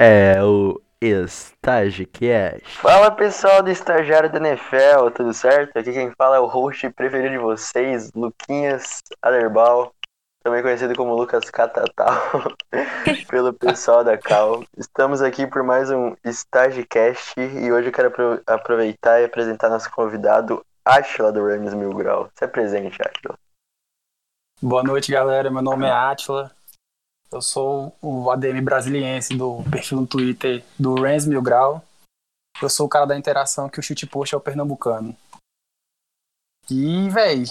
É o Estagiacast. Fala pessoal do Estagiário da NFL, tudo certo? Aqui quem fala é o host preferido de vocês, Luquinhas Aderbal, também conhecido como Lucas Catatal, pelo pessoal da Cal. Estamos aqui por mais um Stagecast e hoje eu quero apro- aproveitar e apresentar nosso convidado, Ashla do Rams Mil Grau. Se apresente, Ashla. Boa noite, galera. Meu nome é Atila. Eu sou o ADM brasiliense do perfil no Twitter do Rens Mil Grau. Eu sou o cara da interação que o chute post é o pernambucano. E, véi,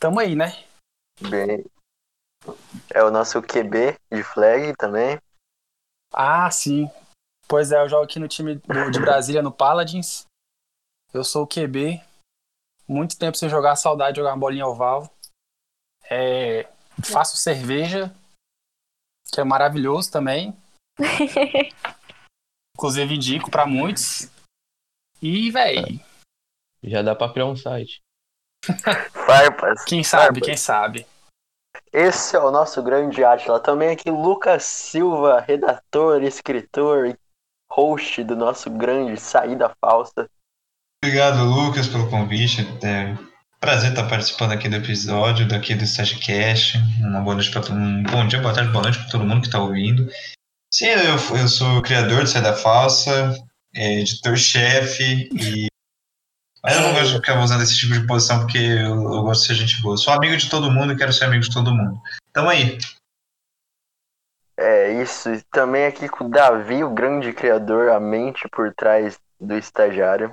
tamo aí, né? Bem, é o nosso QB de flag também. Ah, sim. Pois é, eu jogo aqui no time do- de Brasília, no Paladins. Eu sou o QB. Muito tempo sem jogar, saudade de jogar uma bolinha oval. É, faço cerveja, que é maravilhoso também. Inclusive indico pra muitos. E, véi, Já dá pra criar um site. Farpas. quem sabe, Farpas. quem sabe. Esse é o nosso grande Atila. Também aqui Lucas Silva, redator, escritor e host do nosso grande Saída Falsa. Obrigado, Lucas, pelo convite. É prazer estar participando aqui do episódio, daqui do StageCast. Uma boa noite para todo mundo. Bom dia, boa tarde, boa noite para todo mundo que está ouvindo. Sim, eu, eu sou criador de Saída Falsa, editor-chefe e. Mas eu não gosto de ficar usando esse tipo de posição porque eu, eu gosto de ser gente boa. Sou amigo de todo mundo e quero ser amigo de todo mundo. Tamo aí. É isso. E também aqui com o Davi, o grande criador, a mente por trás do estagiário.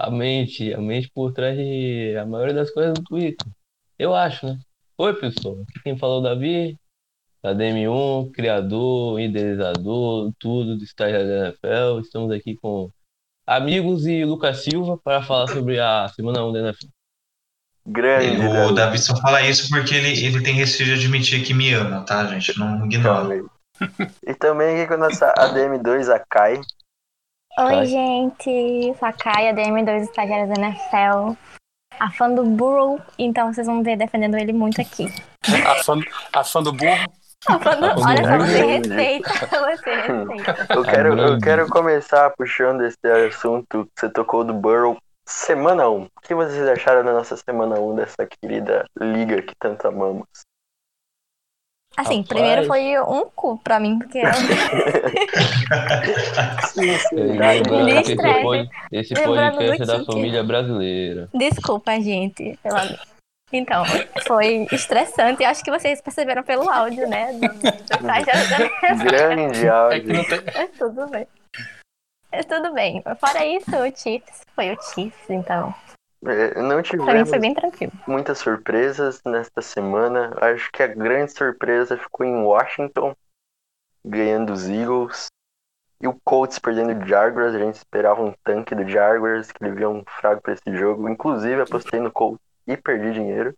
A mente, a mente por trás de a maioria das coisas do Twitter. Eu acho, né? Oi, pessoal. Aqui quem falou é o Davi, da DM1, criador, idealizador, tudo do estágio da NFL. Estamos aqui com amigos e Lucas Silva para falar sobre a semana 1 da NFL. Grande. O Davi só fala isso porque ele, ele tem receio de admitir que me ama, tá, gente? Não ignora. E também aqui com a nossa ADM2, a Kai. Oi, gente. Sou a Kaia, DM2 estagiária da NFL. A fã do Burrow, então vocês vão ver defendendo ele muito aqui. A fã, a fã do burro. A fã do... A Olha só, Burrow. você respeita. Você respeita. Eu quero, eu quero começar puxando esse assunto que você tocou do Burrow. Semana 1. O que vocês acharam da nossa semana 1 dessa querida liga que tanto amamos? Assim, Rapaz. primeiro foi um cu pra mim, porque eu... Lembrando que esse, pod- esse podcast é da família brasileira. Desculpa, gente. pelo amor. Então, foi estressante. Acho que vocês perceberam pelo áudio, né? Do, do. Grande É áudio. Mas tudo bem. Mas tudo bem. Fora isso, o Chiefs foi o Chiefs, então. É, Não tivemos foi bem tranquilo. muitas surpresas nesta semana. Acho que a grande surpresa ficou em Washington, ganhando os Eagles. E o Colts perdendo o Jaguars. A gente esperava um tanque do Jaguars, que ele via um fraco para esse jogo. Inclusive, apostei no Colts e perdi dinheiro.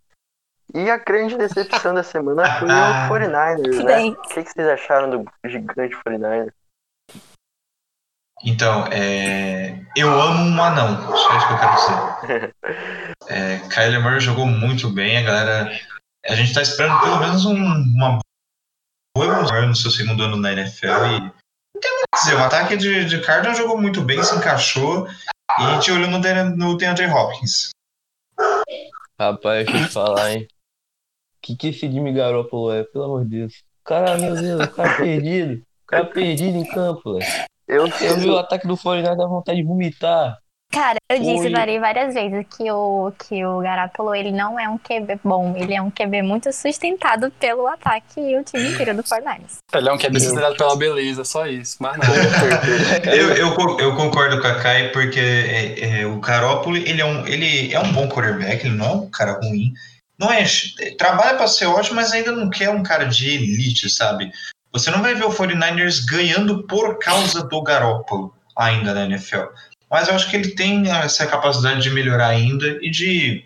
E a grande decepção da semana foi o 49ers, né? O que, que vocês acharam do gigante 49ers? Então, é, eu amo um anão, só isso que eu quero dizer. É, Kyler Murray jogou muito bem, a galera. A gente tá esperando pelo menos um- uma boa evolução no seu segundo ano na NFL e. Não tem muito o que dizer, o ataque de, de Cardinals jogou muito bem, se encaixou e a gente olhou no, no DeAndre Hopkins. Rapaz, deixa eu te falar, hein? Que que esse Jimmy Garoppolo é? Pelo amor de Deus. O cara, meu Deus, o cara perdido. O cara perdido em campo, velho. Eu, Eu vi o ataque do 49 dá vontade de vomitar. Cara, eu disse Oi. várias vezes que o, que o Garapolo, ele não é um QB bom. Ele é um QB muito sustentado pelo ataque e o time inteiro do 49ers. Ele é um é sustentado pela beleza, só isso. Mas nada. Eu, eu, eu concordo com a Kai, porque é, é, o Garoppolo, ele é, um, ele é um bom quarterback, ele não é um cara ruim. Não é, trabalha para ser ótimo, mas ainda não quer um cara de elite, sabe? Você não vai ver o 49ers ganhando por causa do Garoppolo ainda na NFL. Mas eu acho que ele tem essa capacidade de melhorar ainda e de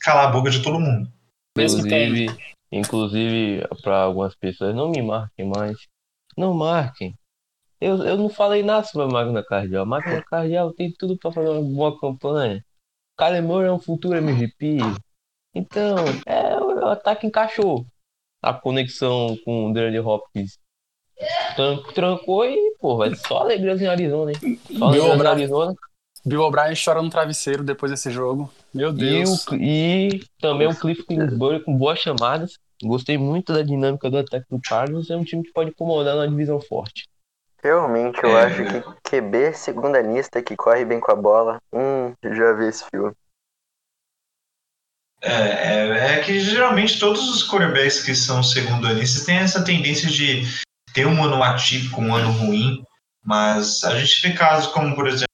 calar a boca de todo mundo. Mesmo Inclusive, inclusive para algumas pessoas, não me marquem mais. Não marquem. Eu, eu não falei nada sobre a máquina cardial. A máquina cardial tem tudo para fazer uma boa campanha. Kyler Murray é um futuro MVP. Então, é, o ataque encaixou. A conexão com o DeAndre Hopkins trancou e, pô, vai só alegrias em Arizona, hein? Só Bill alegrias em. Arizona. Bill O'Brien chora no travesseiro depois desse jogo. Meu E, Deus. o, e também o Cliff Kingsbury com boas chamadas. Gostei muito da dinâmica do ataque do Cardinals. É um time que pode incomodar na divisão forte. Realmente, eu É. acho que QB segundanista que corre bem com a bola. Hum, já vi esse filme. É, é, é que geralmente todos os quarterbacks que são segundanistas têm essa tendência de ter um ano atípico, um ano ruim, mas a gente vê casos como, por exemplo,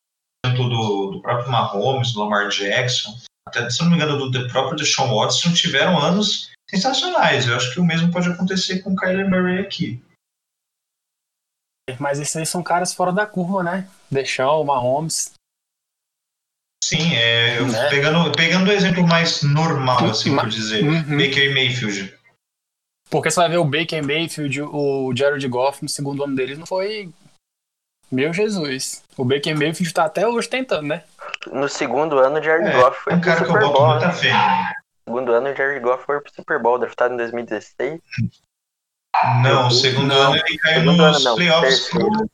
do, do próprio Mahomes, do Lamar Jackson, até se não me engano, do, do próprio Deshaun Watson, tiveram anos sensacionais. Eu acho que o mesmo pode acontecer com o Kyler Murray aqui. Mas esses aí são caras fora da curva, né? O Mahomes. Sim, é, Né? pegando, pegando o exemplo mais normal, assim por dizer, Uhum. Baker Mayfield. Porque você vai ver o Baker Mayfield, o Jared Goff no segundo ano dele não foi. Meu Jesus. O Baker Mayfield tá até hoje tentando, né? No segundo ano, o Jared É, Goff foi é um pro Super Bowl. né? No segundo ano, o Jared Goff foi pro Super Bowl, draftado em 2016. Não, o segundo Não. ano ele caiu Segundo nos ano playoffs pro, terceiro.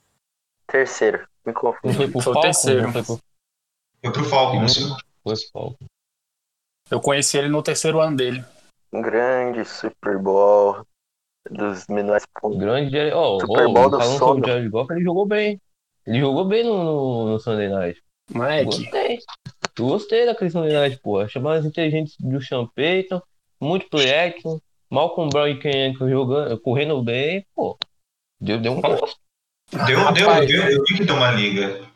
Terceiro, me confundi. foi pro Foi o terceiro. Foi pro foi pro. Segundo. foi pro Falcons. Eu conheci ele no terceiro ano dele. Um grande Super Bowl dos menores O pontos. grande. Ó, Super Bowl do falando sono. sobre o Jared Goff, ele jogou bem. Ele jogou bem no, no, no Sunday Night. Moleque. Gostei. Eu gostei daquele Sunday Night, pô. Chamadas inteligentes do Sean Payton, muito play action, Malcolm Brown e Ken jogando, correndo bem, pô. Deu, deu um gosto. Deu, deu, Rapaz. deu, eu vi que deu uma liga.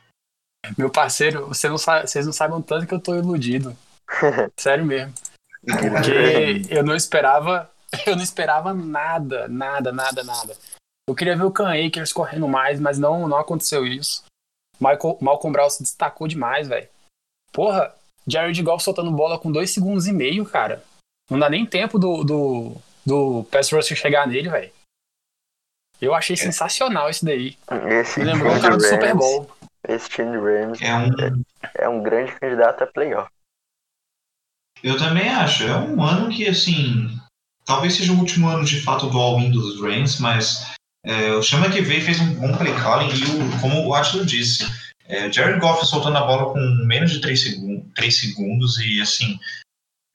Meu parceiro, você não sabe, vocês não sabem o tanto que eu tô iludido. Sério mesmo. Porque eu não esperava. Eu não esperava nada, nada, nada, nada. Eu queria ver o Can Akers correndo mais, mas não, não aconteceu isso. Michael, Malcolm Brown se destacou demais, velho. Porra, Jared Goff soltando bola com dois segundos e meio, cara. Não dá nem tempo do, do, do pass rush chegar nele, velho. Eu achei sensacional isso daí. Esse Me lembrou um cara do de Super Rams- Bowl. Esse time de Rams É um, é um grande candidato a playoff. Eu também acho. É um ano que, assim, talvez seja o último ano de fato do all-in dos Rams, mas é, o Chama que veio fez um bom play calling e, o, como o Atila disse, é, Jared Goff soltando a bola com menos de 3 segundos, segundos e, assim,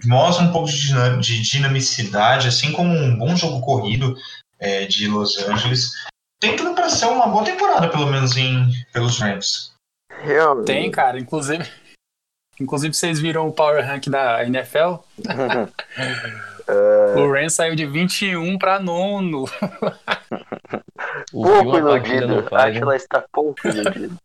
mostra um pouco de, dina- de dinamicidade, assim como um bom jogo corrido é, de Los Angeles. Tem tudo para ser uma boa temporada, pelo menos, em, pelos Rams. Realmente. Tem, cara. Inclusive, inclusive vocês viram o Power Rank da NFL? O Rams saiu de 21 pra nono. Que pouco iludido. faz, né? Atila está pouco iludido.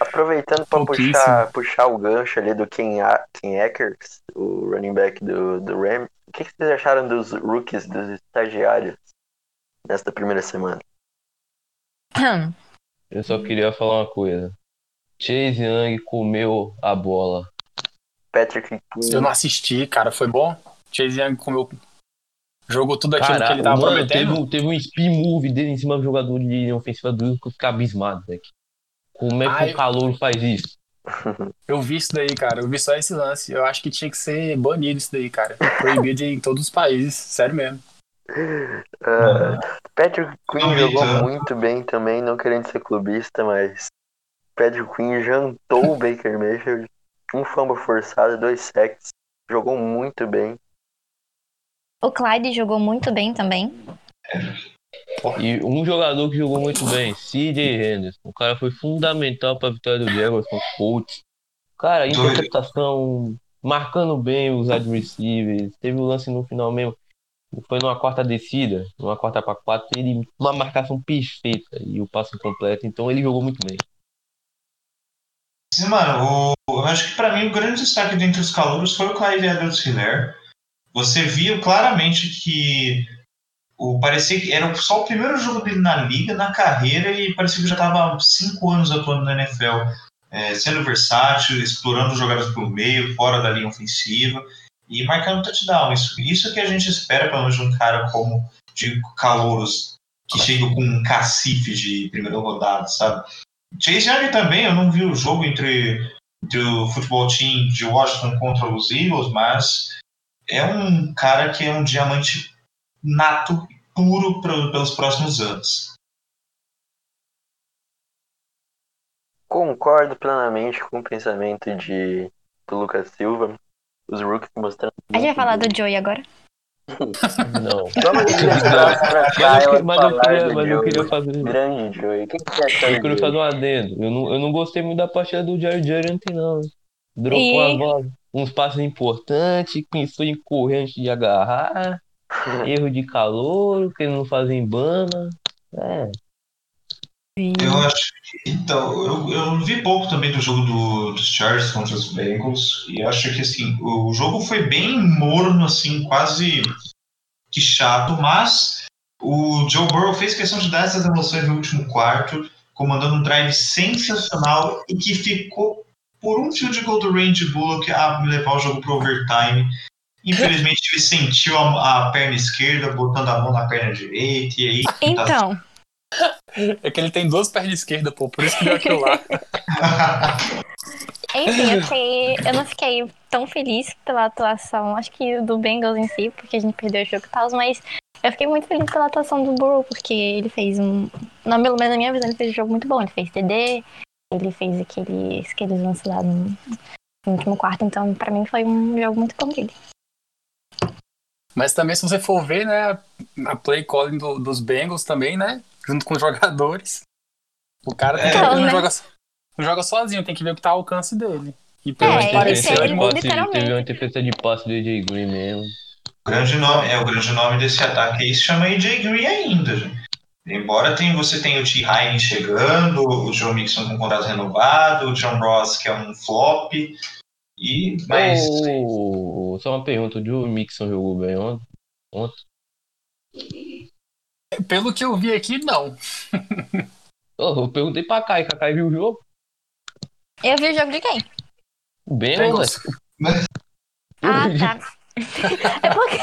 Aproveitando para puxar, puxar o gancho ali do Ken, A- Ken Akers, o running back do, do Ram, o que, que vocês acharam dos rookies, dos estagiários nesta primeira semana? Eu só queria falar uma coisa. Chase Young comeu a bola. Patrick Eu Queen, não assisti, cara. Foi bom? Chase Young comeu. Jogou tudo aquilo que Caraca, ele tava mano, prometendo. teve, um- teve um spin move dele em cima do jogador de linha ofensiva do Eagles que eu fiquei abismado, velho. Como é que Ai. o calor faz isso? Eu vi isso daí, cara. Eu vi só esse lance. Eu acho que tinha que ser banido isso daí, cara. Proibido em todos os países. Sério mesmo. Ah, Patrick vi jogou tanto. muito bem também, não querendo ser clubista, mas Patrick Queen jantou o Baker Mayfield. Um fumble forçado, dois sacks. Jogou muito bem. O Clyde jogou muito bem também. E um jogador que jogou muito bem, CJ Henderson. O cara foi fundamental pra vitória do Jaguars com os Colts. Cara, interceptação, marcando bem os receivers. Teve o lance no final mesmo. Foi numa quarta descida, numa quarta para quatro, ele uma marcação perfeita e o passe completo. Então ele jogou muito bem. Sim, Mano, o- eu acho que pra mim o grande destaque dentre os calouros foi o Clyde Edwards Hiller. Você viu claramente que o, parecia que era só o primeiro jogo dele na liga, na carreira, e parecia que já estava cinco anos atuando na NFL, é, sendo versátil, explorando jogadas por meio, fora da linha ofensiva e marcando touchdown. Isso, isso que a gente espera, pelo menos, de um cara como de calouros que chega com um cacife de primeira rodada, sabe? Chase Young também, eu não vi o jogo entre, entre o futebol team de Washington contra os Eagles, mas é um cara que é um diamante nato, puro pro- pelos próximos anos. Concordo plenamente com o pensamento de do Lucas Silva. Os rookies mostrando. A gente vai falar do Joey agora? Não. Vamos deixar pra Mas eu, mas eu queria, mas eu queria fazer. Grande Joey. Que que achou Eu queria fazer um adendo. Eu não, eu não gostei muito da partida do Jerry Jerry ontem, não. Dropou E- bolas, uns passos importantes, pensou em correr antes de agarrar, erro de calor, que ele não fazia em bana. É, Eu acho que. Então, eu, eu vi pouco também do jogo do, dos Chargers contra os Bengals. E eu acho que assim, o jogo foi bem morno, assim, quase que chato, mas o Joe Burrow fez questão de dar essas emoções no último quarto, comandando um drive sensacional e que ficou por um field goal do Randy Bullock a levar o jogo pro overtime. Infelizmente ele sentiu a, a perna esquerda, botando a mão na perna direita, e aí. Então, É que ele tem duas pernas esquerdas, pô, por isso que deu aquilo lá. enfim, eu, fiquei, eu não fiquei tão feliz pela atuação, acho que do Bengals em si, porque a gente perdeu o jogo e tal, mas eu fiquei muito feliz pela atuação do Burrow, porque ele fez um. Não, pelo menos na minha visão, ele fez um jogo muito bom. Ele fez TD, ele fez aqueles, aqueles lances lá no, no último quarto, então pra mim foi um jogo muito bom dele. Mas também, se você for ver, né, a play calling do- dos Bengals também, né, junto com os jogadores. O cara tem que ver que não né? joga, não joga sozinho, tem que ver o que tá ao alcance dele. E É, pelo uma que ele ele passe, teve uma interferência de passe do AJ Green mesmo. O grande nome, é, o grande nome desse ataque aí se chama AJ Green ainda, gente. Embora tem, você tenha o T. Hine chegando, o Joe Mixon com contrato renovado, o John Ross que é um flop, e mas Ô, só uma pergunta, o Joe Mixon jogou bem ontem? ontem? Pelo que eu vi aqui, não. Ô, eu perguntei pra Kai, Kai viu o jogo? Eu vi o jogo de quem? Bem, Bengals. velho. Ah, tá. É porque,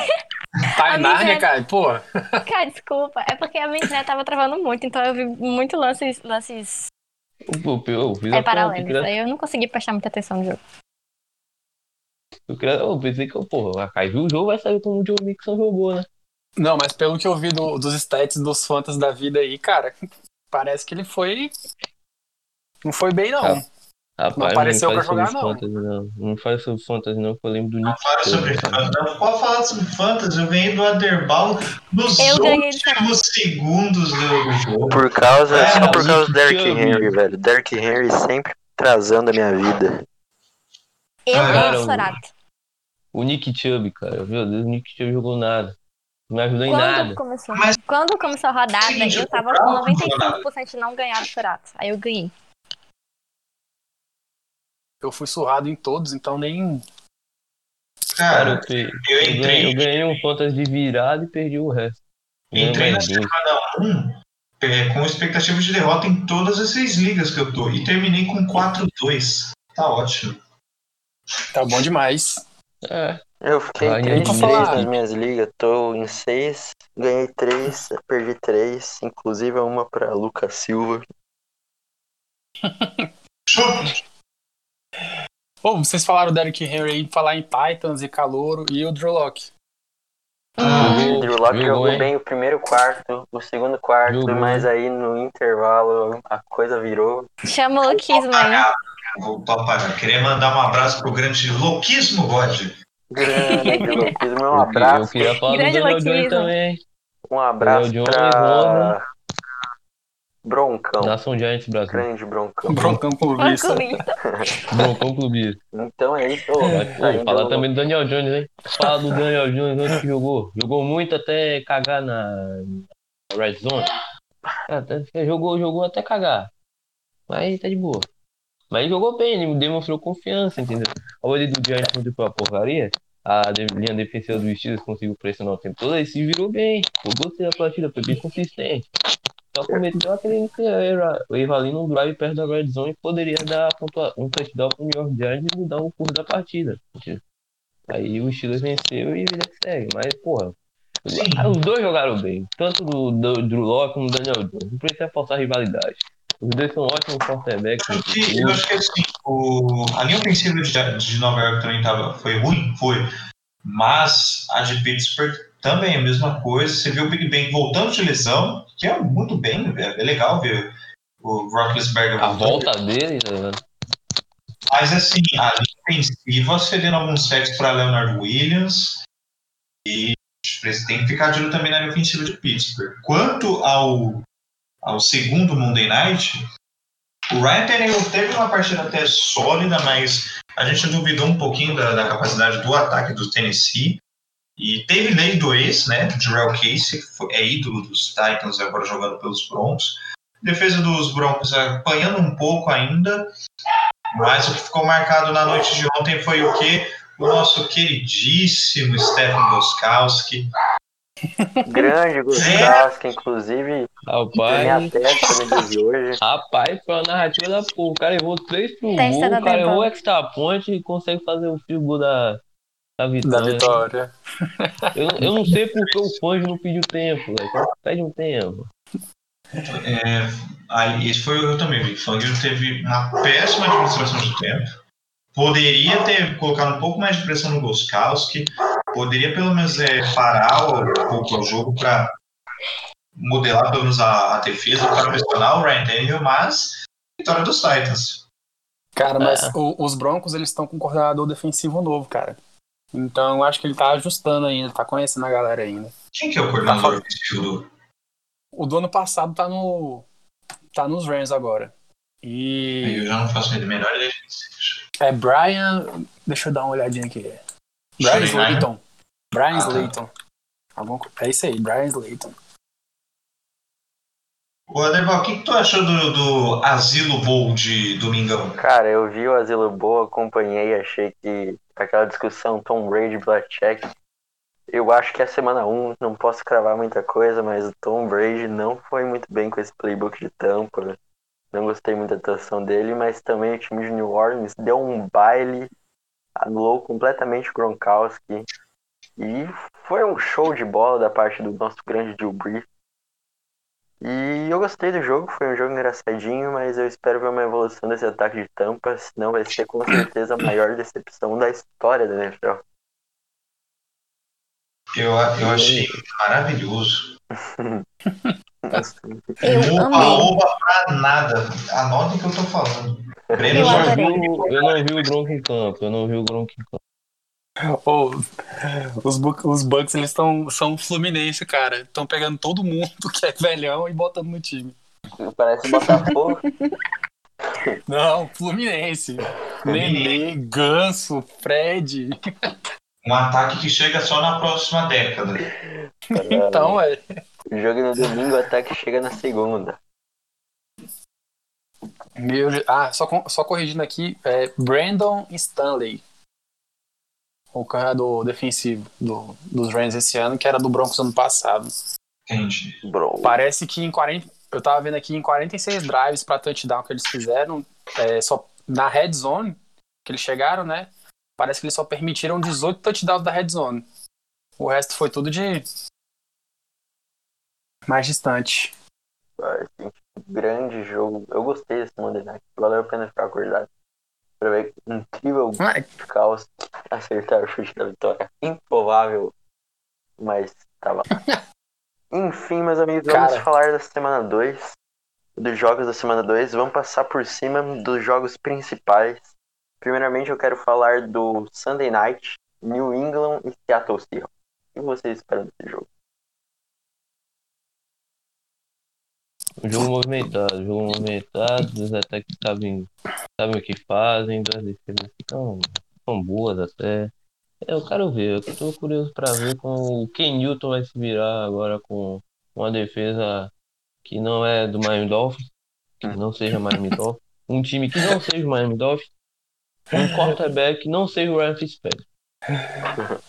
Tá em Nárnia, cara, pô. cara, desculpa. É porque a minha internet tava travando muito, então eu vi muito lances, lances Eu, eu, eu fiz é, a paralelos. queria- Aí eu não consegui prestar muita atenção no jogo. Eu, queria, eu pensei que, porra, a Kai viu o jogo, vai saber como o Joe Mixon jogou, né? Não, mas pelo que eu vi do- dos stats dos fantas da vida aí, cara, parece que ele foi. Não foi bem, não. Ah. Rapaz, apareceu não pra jogar, não. Fantasy, não. Não fale sobre fantasy, não, que eu lembro do não Nick. fala sobre cara. não pode falar sobre Fantasy, eu ganhei do Aderbal nos Eu últimos segundos do, jogo. Por causa, É, só por causa do Derrick. Henry, velho. Derrick Henry sempre atrasando a minha vida. Eu Ah, ganhei o- Sorato. O Nick Chubb, cara. Meu Deus, o Nick Chubb jogou nada. Não me ajudou em Quando nada. começou, Mas- quando começou a rodada, Seguinte, eu tava o com Brown não jogou 95% de não ganhar do Sorato. Aí eu ganhei. Eu fui surrado em todos, então nem. Cara, eu, Cara, eu eu ganhei, entrei, eu ganhei um fantasy de virada e perdi o resto. Entrei na semana 1 é, com expectativa de derrota em todas as seis ligas que eu tô. E terminei com 4-2. Tá ótimo. Tá bom demais. É, Eu fiquei Ah, 3 eu 3 falar. nas minhas ligas. Tô em 6, ganhei 3, perdi 3. Inclusive uma pra Lucas Silva. Show. Pô, vocês falaram do Derrick Henry aí, falar em Titans e Calouro e o Drew Locke. Ah, O Drew Locke jogou, hein? bem o primeiro quarto, o segundo quarto, Jogou, mas aí no intervalo a coisa virou. Chama o aí. Vou apagar. Queria mandar um abraço pro grande Louquismo God. Grande um eu, que- eu abraço. queria falar do Grande Daniel Jones também. Um abraço Daniel Jones, pra Rosa. Broncão. Nação Giants Brasil. Grande Broncão. Broncão clubista. Broncão clubista. Então é isso. ainda falar também do Daniel Jones, hein? Fala do Daniel Jones onde que jogou. Jogou muito até cagar na Red Zone. Até- jogou, jogou até cagar. Mas tá de boa. Mas jogou bem, ele demonstrou confiança, entendeu? A olho do Giants não foi uma porcaria. A linha defensiva do Steelers conseguiu pressionar o tempo todo, ele se virou bem. Eu gostei da partida, foi bem consistente. Só cometeu aquele erro ali no drive perto da red zone e poderia dar um touchdown pro New York Giants e mudar o curso da partida. entendeu? Aí o Steelers venceu e vida que segue. Mas, porra, Sim. os dois jogaram bem. Tanto do, do Drew Locke como do Daniel Jones. Não precisa faltar rivalidade. Os dois são ótimos quarterbacks. Eu acho que, eu acho que assim, o, a linha ofensiva de, de Nova York também tava, foi ruim, foi. Mas a de Pittsburgh também a mesma coisa. Você viu o Big Ben voltando de lesão, que é muito bem, é, é legal ver o Roethlisberger A volta dele, ligado? Mas assim, a linha ofensiva cedendo alguns sacks para Leonard Williams e têm que ficar de olho também na linha ofensiva de Pittsburgh. Quanto ao, ao segundo Monday Night, o Ryan Tannehill teve uma partida até sólida, mas a gente duvidou um pouquinho da, da capacidade do ataque do Tennessee. E teve lei do ex, né? Jarrell Casey, que foi- é ídolo dos Titans, agora jogando pelos Broncos. Defesa dos Broncos apanhando um pouco ainda, mas o que ficou marcado na noite de ontem foi o que? O nosso queridíssimo Stephen Goskowski. Grande Gustavo, inclusive, minha Rapaz, testa no dia de hoje. rapaz, foi uma narrativa da porra. O cara errou três pro Testa gol, da o cara errou o extra point e consegue fazer o goal da, da Da vitória. vitória. Eu, eu não sei porque o Fange não pediu tempo, velho. Pede um tempo. É, aí, esse foi o eu também, vi. Fangio teve uma péssima administração de tempo. Poderia ter colocado um pouco mais de pressão no Goskowski. Poderia pelo menos é, parar o- um pouco o jogo para modelar pelo menos a, a defesa para pressionar o Ryan Tannehill, mas vitória dos Titans. Cara, mas É. o- os Broncos, eles estão com um coordenador defensivo novo, cara. Então, eu acho que ele tá ajustando ainda, tá conhecendo a galera ainda. Quem que é o coordenador ofensivo do... O do ano passado tá no. tá nos Rams agora. E Eu já não faço a menor ideia. É Brian. Deixa eu dar uma olhadinha aqui. Brian Schottenheimer? Slayton. Brian Ah, tá. Slayton. Algum... É isso aí, Brian Slayton. Ô, Aderbal, o que, que tu achou do, do Asilo Bowl de domingão? Cara, eu vi o Asilo Boa, acompanhei, achei que aquela discussão Tom Brady Belichick. Eu acho que é a semana 1, não posso cravar muita coisa, mas o Tom Brady não foi muito bem com esse playbook de tampa. Não gostei muito da atuação dele, mas também o time de New Orleans deu um baile, anulou completamente o Gronkowski. E foi um show de bola da parte do nosso grande Drew Brees. E eu gostei do jogo, foi um jogo engraçadinho, mas eu espero ver uma evolução desse ataque de tampa, senão vai ser com certeza a maior decepção da história da NFL. Eu, eu achei maravilhoso. Eu Oba, amei. oba pra nada. Anotem o que eu tô falando. Eu não, vi, o- eu não vi o Gronk em campo, eu não vi o Gronk em campo. Ô, os, os Bucks, eles estão são Fluminense, cara. Estão pegando todo mundo que é velhão e botando no time. Parece Botafogo. Não, Fluminense. Nenê, Ganso, Fred. Um ataque que chega só na próxima década. Então, é. O jogo no domingo, o ataque chega na segunda. Meu, ah, só, só corrigindo aqui, é Brandon Stanley. O corredor defensivo do, dos Rams esse ano, que era do Broncos ano passado. Entendi. Bro. Parece que em 40. Eu tava vendo aqui em 46 drives pra touchdown que eles fizeram, é, só na red zone, que eles chegaram, né? Parece que eles só permitiram 18 touchdowns da red zone. O resto foi tudo de. mais distante. Grande jogo. Eu gostei desse Monday Night. Valeu a pena ficar acordado. Pra ver incrível Ah, caos acertar o chute da vitória. Improvável, mas tava lá. Enfim, meus amigos, vamos Cara. falar da semana 2. Dos jogos da semana 2. Vamos passar por cima dos jogos principais. Primeiramente, eu quero falar do Sunday Night, New England e Seattle Seahawks. O que vocês esperam desse jogo? Um jogo movimentado, jogo movimentado, os ataques sabem, sabem o que fazem, as defesas são boas até. Eu quero ver, eu tô curioso pra ver como o Ken Newton vai se virar agora com uma defesa que não é do Miami Dolphins, que não seja Miami Dolphins, um time que não seja o Miami Dolphins, um quarterback não seja o Ryan Fitzpatrick.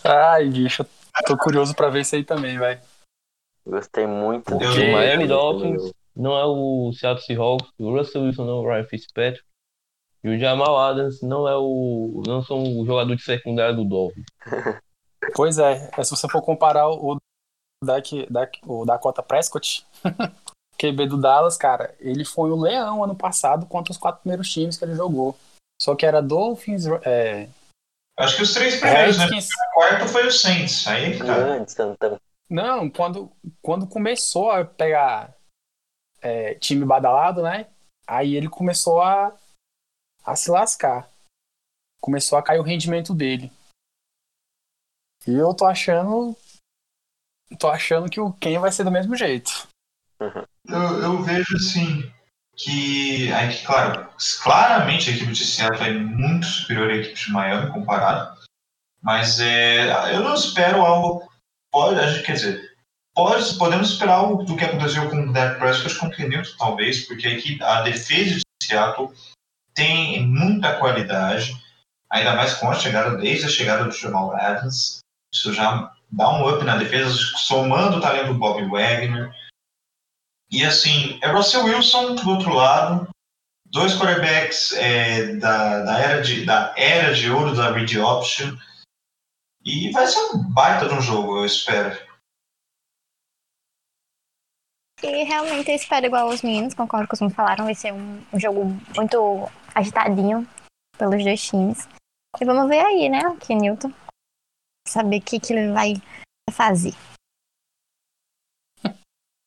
Ai, bicho, tô curioso pra ver isso aí também, vai. Gostei muito do o Miami do- Dolphins não é o Seattle Seahawks, o Russell Wilson não é o Ryan Fitzpatrick, e o Jamal Adams não é o. não são o jogador de secundária do Dolphins. Pois é, é se você for comparar o, Dak, Dak, o Dakota Prescott, QB do Dallas, cara, ele foi o leão ano passado contra os quatro primeiros times que ele jogou. Só que era Dolphins, é, Acho que os três É, primeiros, né? O quarto foi o Saints. Aí, cara. Grande Santão. Não, quando, quando começou a pegar é, time badalado, né? Aí ele começou a, a se lascar. Começou a cair o rendimento dele. E eu tô achando. Tô achando que o Ken vai ser do mesmo jeito. Eu, eu vejo assim que, aí claro, claramente a equipe de Seattle é muito superior à equipe de Miami comparado, mas é, eu não espero algo. Pode, quer dizer, pode, podemos esperar algo do que aconteceu com o Dak Prescott com o Newton, talvez, porque a, equipe, a defesa de Seattle tem muita qualidade, ainda mais com a chegada, desde a chegada do Jamal Adams. Isso já dá um up na defesa, somando o talento do Bob Wagner. E assim, é Russell Wilson do outro lado, dois quarterbacks é, da, da, era de, da era de ouro da read option. E vai ser um baita de um jogo, eu espero. E realmente eu espero igual os meninos, concordo com os que falaram, vai ser um, um jogo muito agitadinho pelos dois times. E vamos ver aí, né, o que Newton. Saber o que, que ele vai fazer.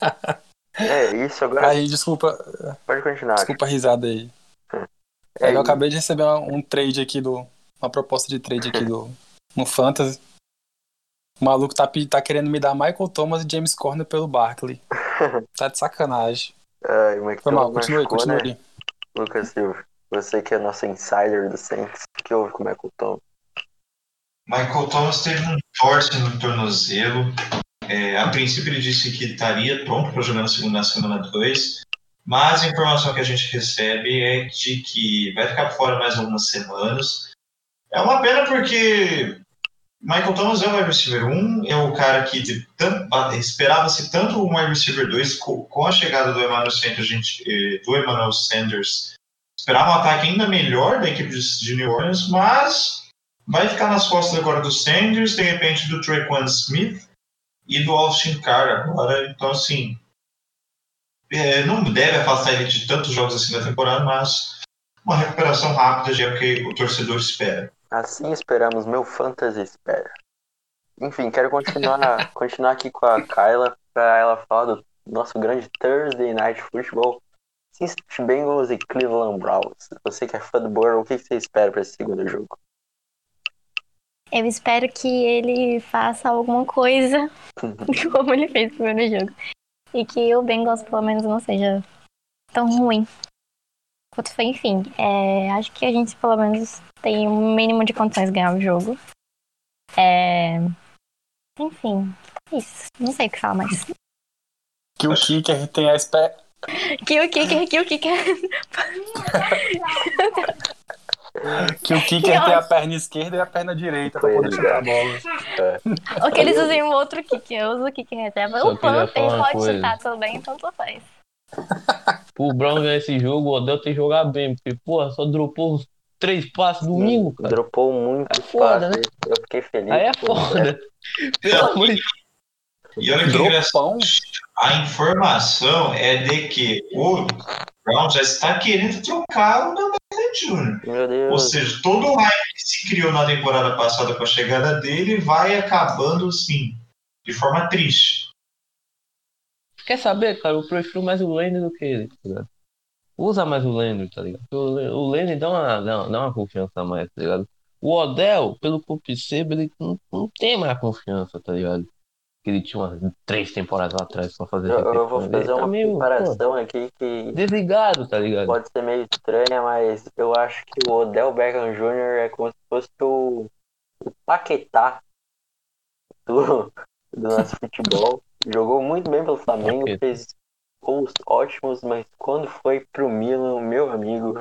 É isso, agora Aí, desculpa, pode continuar. desculpa a risada aí. É, eu acabei de receber um trade aqui do. Uma proposta de trade aqui do. No Fantasy. O maluco tá, tá querendo me dar Michael Thomas e James Corner pelo Barkley. Tá de sacanagem. Ai, mas Foi mal, continue, machucou, continue né? aí. Lucas Silva, você que é nosso insider do Saints, o que houve com o Michael Thomas? Michael Thomas teve um torce no tornozelo. É, a princípio ele disse que estaria pronto para jogar na segunda, na semana 2, mas a informação que a gente recebe é de que vai ficar fora mais algumas semanas. É uma pena porque Michael Thomas é o wide receiver 1, é o cara que esperava-se tanto o wide receiver 2 co- com a chegada do Emmanuel Sanders, gente, eh, do Emmanuel Sanders esperava um ataque ainda melhor da equipe de New Orleans, mas vai ficar nas costas agora do Sanders, de repente do Traquan Smith e do Austin Carr agora. Então, assim, é, não deve afastar ele de tantos jogos assim da temporada, mas uma recuperação rápida já é o que o torcedor espera. Assim esperamos, meu fantasy espera. Enfim, quero continuar, continuar aqui com a Kyla para ela falar do nosso grande Thursday Night Football. Cincinnati Bengals e Cleveland Browns. Você que é fã do Burrow, o que você espera para esse segundo jogo? Eu espero que ele faça alguma coisa como ele fez no primeiro jogo. E que o Bengals, pelo menos, não seja tão ruim quanto foi. Enfim, é, acho que a gente, pelo menos, tem um mínimo de condições de ganhar o jogo. É, enfim, isso. Não sei o que falar mais. Que o Kicker tem a espe... Que o Kicker, que o Kicker. que o Kicker tem a perna esquerda e a perna direita pra poder chutar a bola. Ou que eles usem um outro Kicker. Eu uso o Kicker reserva. Só O queria Panther falar uma pode coisa. chutar bem, então tu faz. Pro Brown ganhar esse jogo, o Odell tem que jogar bem, porque, porra, só dropou uns três passes domingo, cara. Dropou muito É foda, fácil. Eu fiquei feliz. Aí é foda. Pelo amor de E olha que engraçado. Dropão. A informação é de que o Brown já está querendo trocar o Gabriel Jr. Ou seja, todo o hype que se criou na temporada passada com a chegada dele vai acabando assim, de forma triste. Quer saber, cara? Eu prefiro mais o Lane do que ele, tá ligado? Usa mais o Lane, tá ligado? O Lane- dá uma, dá, uma- dá uma confiança a mais, tá ligado? O Odell, pelo que eu percebo, ele não, não tem mais confiança, tá ligado? Que ele tinha umas três temporadas atrás pra fazer Eu, eu vou recepção. Ele fazer tá uma meio, pô, comparação aqui que desligado, tá ligado? pode ser meio estranha, mas eu acho que o Odell Beckham Jr. é como se fosse o, o Paquetá do, do nosso futebol. Jogou muito bem pelo Flamengo, fez gols ótimos, mas quando foi pro Milan, meu amigo,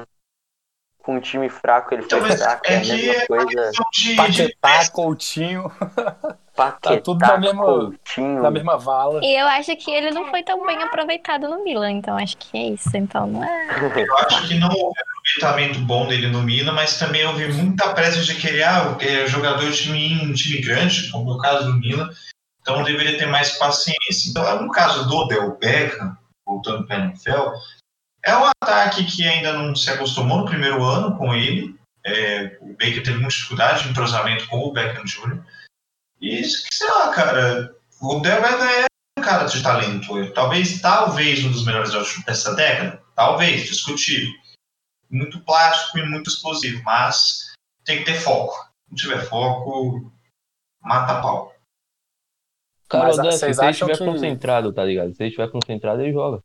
com um time fraco ele foi Então, mas fraco, é é a que mesma é coisa. de Paquetá, Coutinho, Paquetá, tudo na mesma- Coutinho, na mesma vala. E eu acho que ele não foi tão bem aproveitado no Milan, então acho que é isso. Então não é. Eu acho que não houve aproveitamento bom dele no Milan, mas também houve muita pressa de querer ah, o é jogador de time, um time grande, como no caso do Milan, então deveria ter mais paciência. Então, no caso do Odell Beckham, voltando para a NFL, é um ataque que ainda não se acostumou no primeiro ano com ele, É, o Baker teve muita dificuldade de entrosamento com o Beckham Jr. E, sei lá, cara, o Dell é um cara de talento. Talvez, talvez um dos melhores dessa década. Talvez, discutível. Muito plástico e muito explosivo, mas tem que ter foco. Se não tiver foco, mata pau. Cara, Mas Dan, se vocês ele acham estiver que- concentrado, tá ligado? Se ele estiver concentrado, ele joga.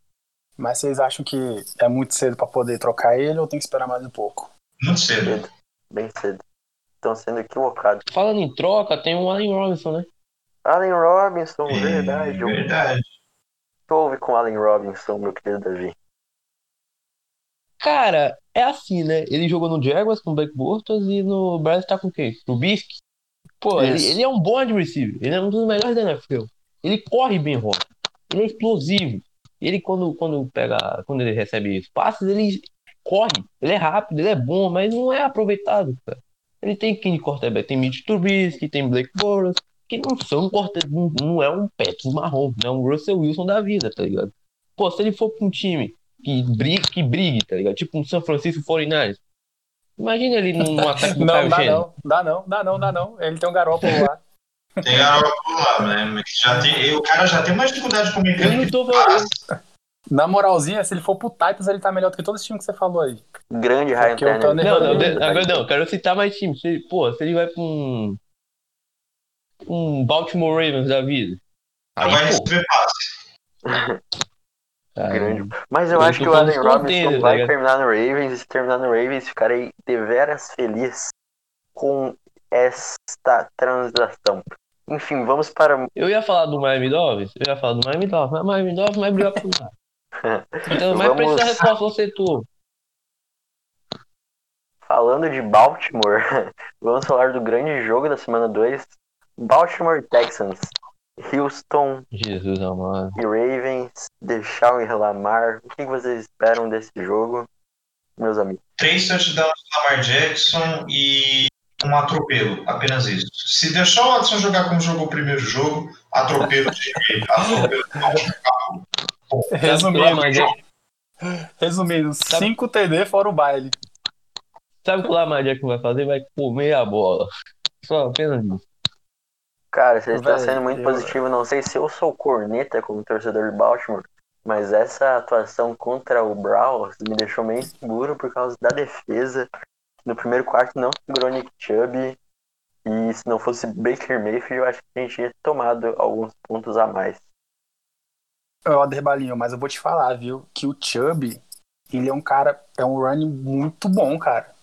Mas vocês acham que é muito cedo pra poder trocar ele ou tem que esperar mais um pouco? Muito cedo. Bem cedo. Estão sendo equivocados. Falando em troca, tem o Allen Robinson, né? Allen Robinson, É, verdade. O que Verdade. houve com Allen Robinson, meu querido Davi? Cara, é assim, né? Ele jogou no Jaguars com o Black Bortles e no Brasil tá com quem? O Bisque. Pô, ele, ele é um bom receiver. Ele é um dos melhores da NFL. Ele corre bem roto. Ele é explosivo. Ele, quando, quando pega, quando ele recebe os passes, ele corre. Ele é rápido, ele é bom, mas não é aproveitado, cara. Ele tem quem de quarterback. Tem Mitch Trubisky, tem Blake Bortles, que não são quarter, não, não é um Patrick Mahomes, não é um Russell Wilson da vida, tá ligado? Pô, se ele for pra um time que brigue, que brigue, tá ligado? Tipo um São Francisco 49ers. Imagina ele num, ataque do Não, Kyle dá não, dá não, dá não, dá não. Ele tem um garópolo lá. Tem a lá, né? Mas Já tem, o cara já tem mais dificuldade com Eu não mecânica. tô falando. Na moralzinha, se ele for pro Titans, ele tá melhor do que todos os times que você falou aí. Grande Ryan Tannehill. Não, não, Não, de- agora não, quero citar mais times. Se, ele- pô, se ele vai pra um. Um Baltimore Ravens da vida. Aí, vai receber passe. Grande. Mas eu Eu acho que o Allen Robinson vai ligado? terminar no Ravens. E se terminar no Ravens, ficarei deveras feliz com esta transação. Enfim, vamos para. Eu ia falar do Miami Dolphins, eu ia falar do Miami Dolphins, mas o Miami Dolphins vai brigar por nada. Então, mas Vamos- precisa resposta do setor. Falando de Baltimore, vamos falar do grande jogo da semana 2. Baltimore Texans. Houston Jesus amado. e Ravens. Deixar e Lamar. O que vocês esperam desse jogo, meus amigos? Três touchdowns do Lamar Jackson e um atropelo. Apenas isso. Se deixar o Watson jogar como jogou o primeiro jogo, atropelo de atropelo. Resumindo, resumindo, 5 TD fora o baile. Sabe o que o Lamar Jackson vai fazer? Vai comer a bola. Só apenas isso. Cara, você está sendo muito eu- positivo. Não sei se eu sou corneta como torcedor de Baltimore, mas essa atuação contra o Browns me deixou meio inseguro por causa da defesa. No primeiro quarto não segurou Nick Chubb. E se não fosse Baker Mayfield, eu acho que a gente tinha tomado alguns pontos a mais. Ó, Derbalinho, mas eu vou te falar, viu? Que o Chubb, ele é um cara, é um running muito bom, cara.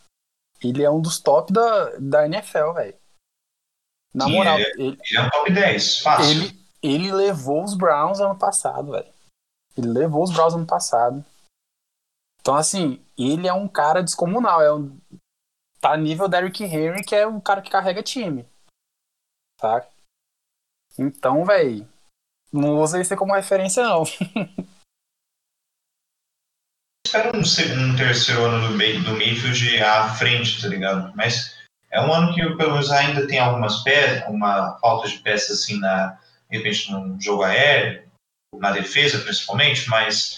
Ele é um dos top da, da NFL, velho. Na Sim, moral, ele ele, Ele é um top 10, fácil. ele, ele levou os Browns ano passado, velho. Ele levou os Browns ano passado. Então, assim, ele é um cara descomunal. É um, tá nível Derrick Henry, que é um cara que carrega time. Tá? Então, velho, não usa isso como referência, não. espero um, terceiro ano do, do Mayfield à frente, tá ligado? Mas é um ano que pelo menos ainda tem algumas peças, uma falta de peças assim na, de repente no jogo aéreo, na defesa principalmente, mas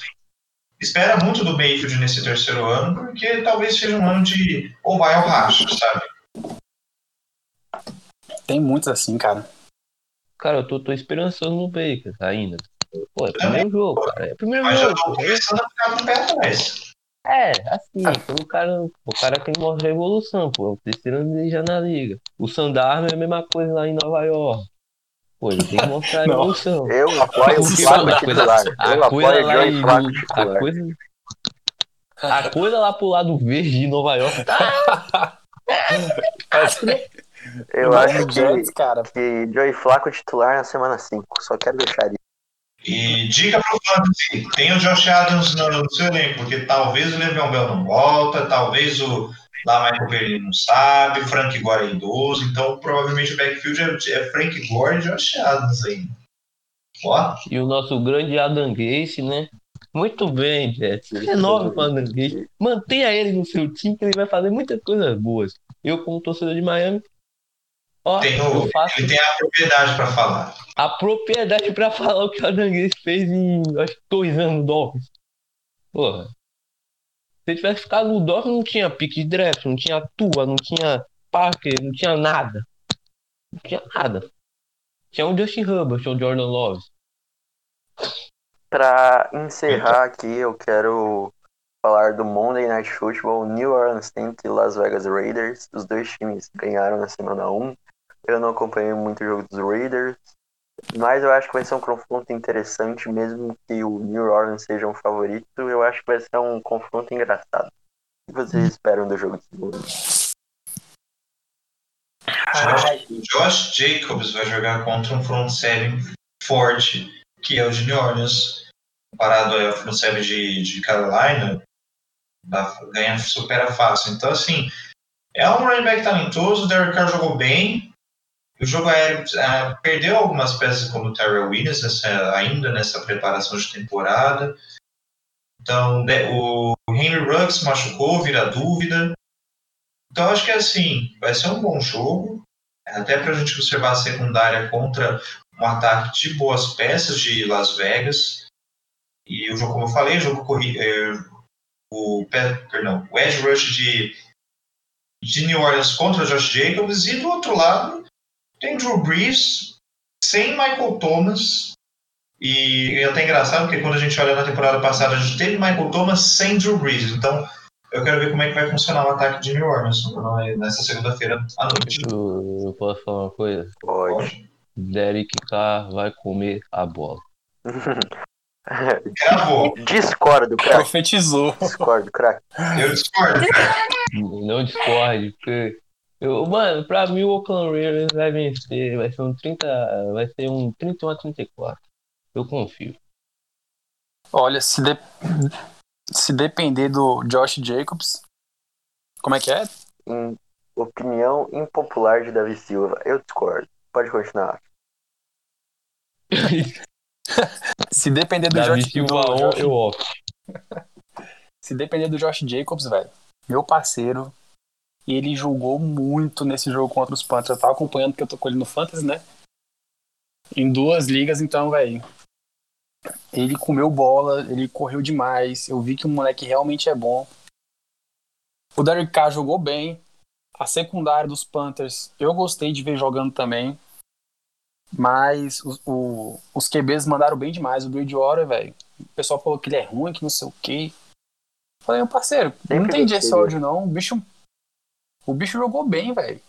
espera muito do Mayfield nesse terceiro ano, porque talvez seja um ano de ou vai ou racha, sabe? Tem muitos assim, cara. Cara, eu tô, tô esperançoso no Baker ainda. Pô, é o primeiro jogo, cara. É o primeiro Mas já jogo. tô começando a ficar com o pé atrás. É, assim, o cara, o cara tem que mostrar evolução, pô. O terceiro ano dele já na liga. O Sandarno é a mesma coisa lá em Nova York. Pô, ele tem que mostrar Não. evolução. Eu apoio o Flaco mano, a titular. Eu A coisa apoio o lá em, Flaco a titular. coisa, a coisa lá pro lado verde de Nova York tá Eu Mas acho o Jets, que, cara, que Joey Flaco titular na semana 5. Só quero deixar isso. E dica pro Fantasy, tem o Josh Adams no, no seu elenco, porque talvez o Le'Veon Bell não volta, talvez o lá Michael Perry não sabe, Frank Gore é idoso, então provavelmente o backfield é, é Frank Gore e Josh Adams aí. Ó, E o nosso grande Adam Gaze, né? Muito bem, Jets. Renove com o Adam Gaze. Mantenha ele no seu time, que ele vai fazer muitas coisas boas. Eu, como torcedor de Miami, ó, tem o, eu faço ele tem a propriedade para falar. a propriedade pra falar o que o Adam Gaze fez em, acho que dois anos no Dolphins. Porra. Se tivesse ficado no Dolphins, não tinha de draft, não tinha Tua, não tinha Parker, não tinha nada. Não tinha nada. Tinha o Justin Herbert, tinha o Jordan Love. Pra encerrar aqui, eu quero falar do Monday Night Football, New Orleans Saints e Las Vegas Raiders. Os dois times ganharam na semana 1. Eu não acompanhei muito o jogo dos Raiders, mas eu acho que vai ser um confronto interessante, mesmo que o New Orleans seja um favorito. Eu acho que vai ser um confronto engraçado. O que vocês esperam do jogo de segunda? Josh, Josh Jacobs vai jogar contra um front seven forte, que é o de New Orleans. Comparado ao front seven de, de Carolina, dá- ganha, supera fácil. Então, assim, é um running back talentoso, o Derek Carr jogou bem. O jogo aéreo ah, perdeu algumas peças como o Terrell Williams ainda nessa preparação de temporada. Então, de- o Henry Ruggs machucou, vira dúvida. Então, acho que assim, vai ser um bom jogo. Até para a gente observar a secundária contra um ataque de boas peças de Las Vegas. E o jogo, como eu falei, o jogo é, o, o edge rush de, de New Orleans contra o Josh Jacobs. E do outro lado, tem Drew Brees sem Michael Thomas. E é até engraçado porque quando a gente olha na temporada passada, a gente teve Michael Thomas sem Drew Brees. Então, eu quero ver como é que vai funcionar o ataque de New Orleans nessa segunda-feira à noite. Eu, eu posso falar uma coisa? Pode. Derek Carr vai comer a bola. Cravou. Discordo, craque. Profetizou. Discordo, craque. Eu discordo. Não discorde, porque. Eu, mano, pra mim o Oakland Raiders vai vencer. Vai ser um 30. Vai ser um 31 a 34. Eu confio. Olha, se, de- se depender do Josh Jacobs. Como é que é? Em opinião impopular de Davi Silva, eu discordo. Pode continuar. Se depender do Davi Josh, Silva do eu off. Se depender do Josh Jacobs, velho, meu parceiro, ele jogou muito nesse jogo contra os Panthers. Eu tava acompanhando porque eu tô com ele no Fantasy, né? Em duas ligas, então, velho. Ele comeu bola, ele correu demais. Eu vi que o moleque realmente é bom. O Derek Carr jogou bem. A secundária dos Panthers, eu gostei de ver jogando também. Mas os, o- os QBs mandaram bem demais. O Bridgewater, velho. O pessoal falou que ele é ruim, que não sei o quê. Falei, meu parceiro, não Sempre entendi gostei esse ódio, não. O bicho. O bicho jogou bem, velho.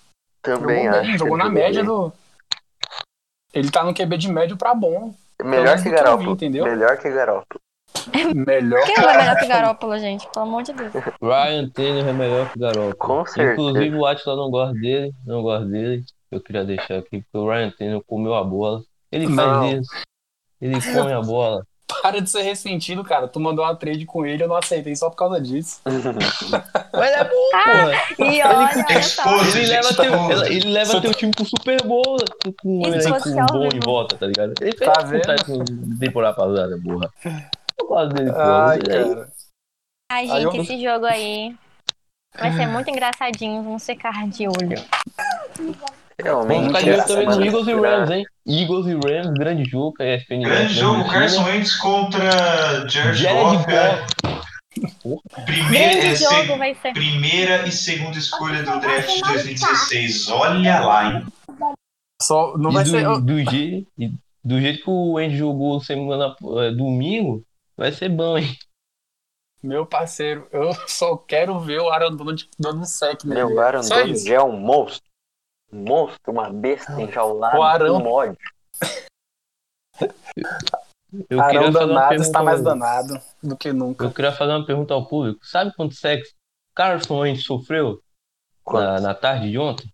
Também Jogou acho. bem, que jogou na média bem. do. Ele tá no QB de médio pra bom. Melhor que que entendeu? Melhor que Garoppolo. Melhor Quem não é melhor que Garópolo, gente? Pelo amor de Deus. Ryan Tanner é melhor que o Garoppolo. Com certeza. Inclusive o Atila não gosta dele, não gosta dele. Eu queria deixar aqui, porque o Ryan Tanner comeu a bola. Ele Não. faz isso. Ele come a bola. Para de ser ressentido, cara. Tu mandou uma trade com ele, eu não aceitei só por causa disso. Mas ele é bom, porra. E olha, só. Exposed, Ele leva, teu, ele, ele leva teu time pro Super Bowl com um Isso elenco fosse ao bom em volta, tá ligado? Ele fez Tá tá vendo? vendo? temporada passada, porra. Eu gosto dele. Ai, aí- cara. Ai, Aí gente, eu- esse jogo aí vai ser muito engraçadinho. Vamos ficar de olho. Vamos Realmente. ficar de olho também Eagles e Rams, hein? Eagles e Rams, grande jogo, ESPN Grande jogo, transmitindo. Carson Wentz contra Jared Jared Goff. é Primeira, Grande é, jogo se- vai ser. primeira e segunda escolha do draft de 2016. Olha lá, hein? Só, não E vai do, ser. do, jeito, do jeito que o Andy jogou semana eh, domingo, vai ser bom, hein? Meu parceiro, eu só quero ver o Aaron Donald dando um sec nele. Meu Aaron Só Donald é um monstro. Um monstro, uma besta enjaulada O Arão- com ódio. Eu Arão queria fazer uma danado está pergunta mais danado do que nunca. Eu queria fazer uma pergunta ao público. Sabe quanto sexo Carson Wentz sofreu na, na tarde de ontem?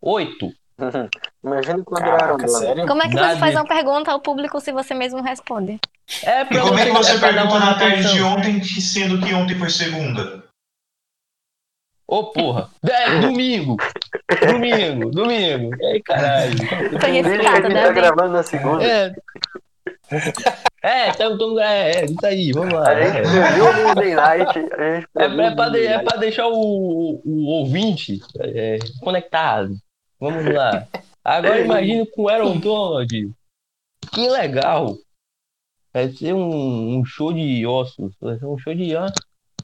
Oito. Imagina quando Caraca, Donald. sério? Como é que Nada. você faz uma pergunta ao público se você mesmo responde? É E como é que você é uma na tarde de ontem, que- sendo que ontem foi segunda? Ô, porra. É, domingo. Domingo, domingo. E aí, caralho. Resfriado, gente né? tá gravando na segunda. É. É, tá, então, é, é, isso aí, vamos lá. A gente É, viu o Monday Night. É, previu é, pra, de- é pra deixar o, o ouvinte é, conectado. Vamos lá. Agora imagine com o Aaron Donald. Que legal. Vai ser um, um show de ossos. Vai ser um show de. ah,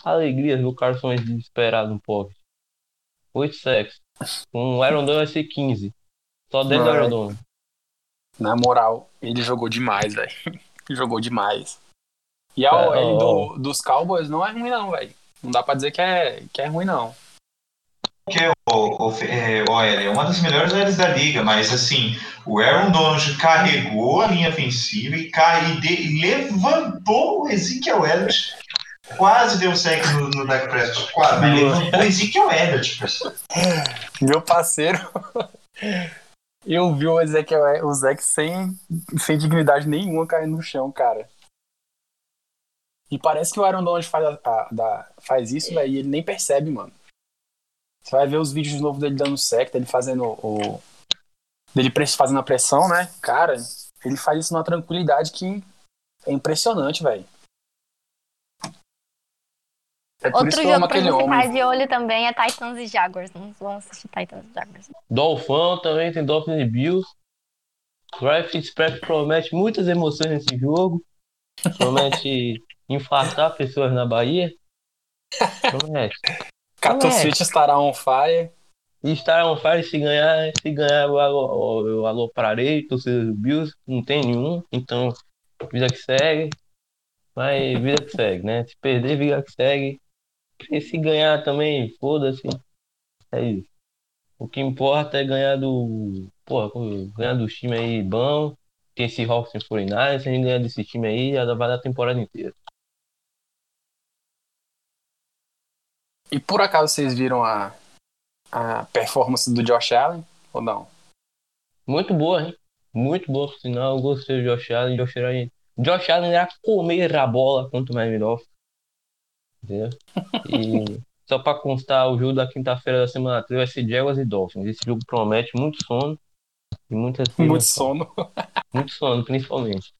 alegria ver o Carson desesperado no pocket. 8 sacks. Com o Aaron Donald vai ser 15. Só 10 do Vai. Aaron Donald. Na moral, ele jogou demais, velho. jogou demais. E a É, OL do- dos Cowboys não é ruim, não, velho. Não dá pra dizer que é, que é ruim, não. O, o, é, o- é uma das melhores áreas da liga, mas assim, o Aaron Donald carregou a linha ofensiva e, e de- e levantou o Ezekiel Elliott. Quase deu sec no, no Dak Prescott. Quase, mas levantou o Ezekiel Elliott, pessoal. Meu parceiro. Eu vi o Ezequiel, o Zeke sem, sem dignidade nenhuma caindo no chão, cara. E parece que o Aaron Donald faz, a- a- da- faz isso, velho, e ele nem percebe, mano. Você vai ver os vídeos de novo dele dando sec, dele fazendo o. dele fazendo a pressão, né? Cara, ele faz isso numa tranquilidade que é impressionante, velho. É por isso Outro que eu amo jogo pra aquele gente ficar homem. de olho também é Titans e Jaguars. Vamos, vamos assistir Titans e Jaguars. Dolphão também, tem Dolphins e Bills. Ryan Fitzpatrick promete muitas emoções nesse jogo. Promete infartar pessoas na Bahia. Promete. Cato. Switch estará on fire. E estar on fire se ganhar, se ganhar eu, alo- eu aloprarei, torcedor do Bills, não tem nenhum, então vida que segue. Mas vida que segue, né? Se perder, vida que segue. E se ganhar também, foda-se. É isso. O que importa é ganhar do. Porra, ganhar dos times aí bom. Tem esse Hawks e 49 se a gente ganhar desse time aí, já vai dar a temporada inteira. E por acaso vocês viram a, a performance do Josh Allen? Ou não? Muito boa, hein? Muito boa, por sinal. Eu gostei do Josh Allen. Josh Allen, Josh Allen era comer a bola contra o Miami Dolphins. Entendeu? E só pra constar, o jogo da quinta-feira da semana 3 vai ser Jaguars e Dolphins. Esse jogo promete muito sono. E muitas Muito sono. muito sono, principalmente.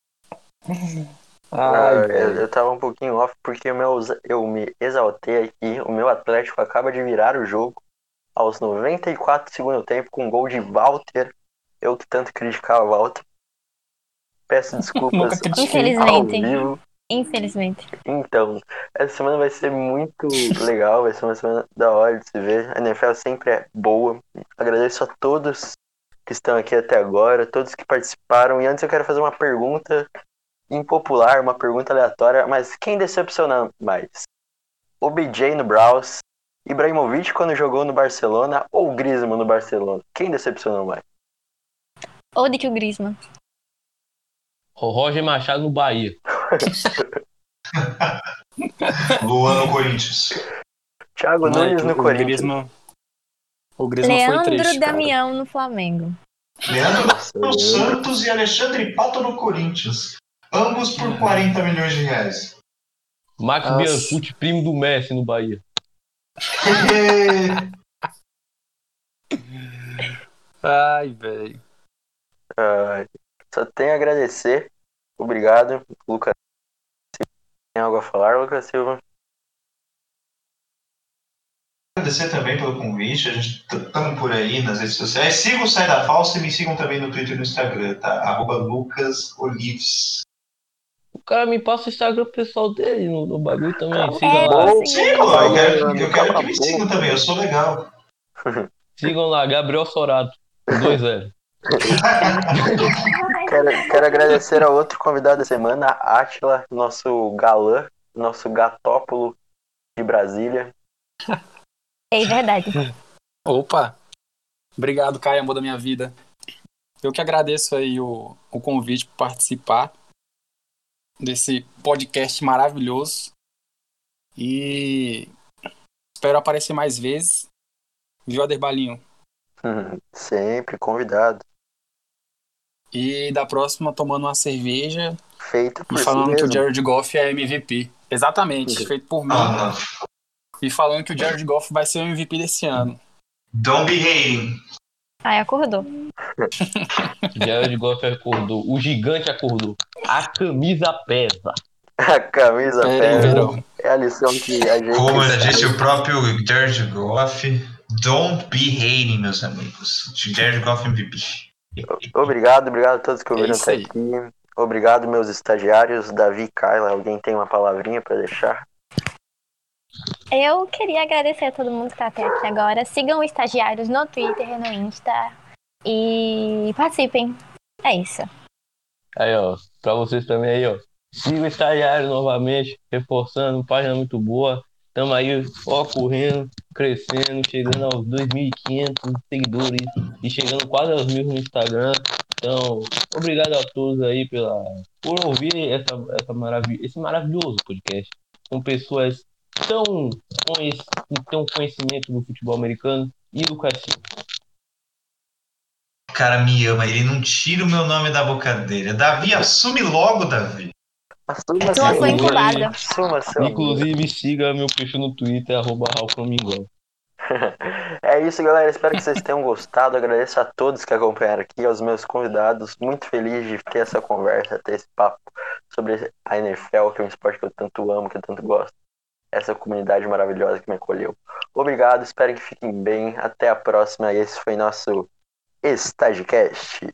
Ah, Ai, eu, velho. eu tava um pouquinho off porque o meu, eu me exaltei aqui. O meu Atlético acaba de virar o jogo aos 94 do segundo tempo com um gol de Walter. Eu que tanto criticava o Walter. Peço desculpas critiquei. ao Infelizmente. vivo. Infelizmente. Então, essa semana vai ser muito legal, vai ser uma semana da hora de se ver. A NFL sempre é boa. Agradeço a todos que estão aqui até agora, todos que participaram. E antes eu quero fazer uma pergunta impopular, uma pergunta aleatória, mas quem decepcionou mais? O BJ no Browns, Ibrahimovic quando jogou no Barcelona ou Griezmann no Barcelona? Quem decepcionou mais? Ou de que o Griezmann. O Roger Machado no Bahia. Luan no Corinthians. Thiago Nunes no o Corinthians. Griezmann, o Griezmann foi Leandro triste, cara. Damião no Flamengo. Leandro eu- Santos e Alexandre Pato no Corinthians. Ambos por 40 milhões de reais. Max Nossa. Biancucci, primo do Messi no Bahia. Ai, velho. Só tenho a agradecer. Obrigado, Lucas. Tem algo a falar, Lucas Silva? Agradecer também pelo convite. A gente estamos por aí nas redes sociais. Sigam o Sai da Falsa e me sigam também no Twitter e no Instagram, tá? Arroba Lucas Olives. O cara me passa o Instagram pessoal dele no, no bagulho também. Siga É, lá. Sim, pô, eu quero, eu quero que me sigam também. Eu sou legal. Sigam lá, Gabriel Sorato. 2-0. Quero, quero agradecer ao outro convidado da semana, Átila, nosso galã, nosso gatópolo de Brasília. É verdade. Opa! Obrigado, Caio, amor da minha vida. Eu que agradeço aí o, o convite para participar desse podcast maravilhoso. E espero aparecer mais vezes. Viu, Aderbalinho? Sempre convidado. E da próxima tomando uma cerveja Feito por e si falando que o. Jared Goff é MVP. Exatamente, feito por mim. Ah. E falando que o Jared Goff vai ser o MVP desse ano. Don't be hating. Ai, acordou. Jared Goff acordou. O gigante acordou. A camisa pesa. A camisa É, pesa. É a lição que a gente. Como já disse o próprio Jared Goff, don't be hating, meus amigos. Jared Goff MVP. Obrigado, obrigado a todos que ouviram isso até aí. aqui. Obrigado, meus estagiários, Davi e Kyla. Alguém tem uma palavrinha para deixar? Eu queria agradecer a todo mundo que tá até aqui agora. Sigam o Estagiários no Twitter e no Insta. E participem. É isso. Aí, ó, pra vocês também aí, ó. Siga o estagiário novamente, reforçando, página muito boa. Tamo aí, ó, correndo, crescendo, chegando aos 2.500 seguidores e chegando quase aos mil no Instagram. Então, obrigado a todos aí pela, por ouvir essa, essa marav esse maravilhoso podcast com pessoas tão, conhec tão conhecimento do futebol americano e do cassino. O cara me ama, ele não tira o meu nome da boca dele. Davi, assume logo, Davi. Assuma Tua seu foi incubada. Assuma seu. Inclusive, siga meu perfil no Twitter, arroba Raul Flamingão. É isso, galera. Espero que vocês tenham gostado. Agradeço a todos que acompanharam aqui, aos meus convidados. Muito feliz de ter essa conversa, ter esse papo sobre a NFL, que é um esporte que eu tanto amo, que eu tanto gosto. Essa comunidade maravilhosa que me acolheu. Obrigado, espero que fiquem bem. Até a próxima. Esse foi nosso Estagicast.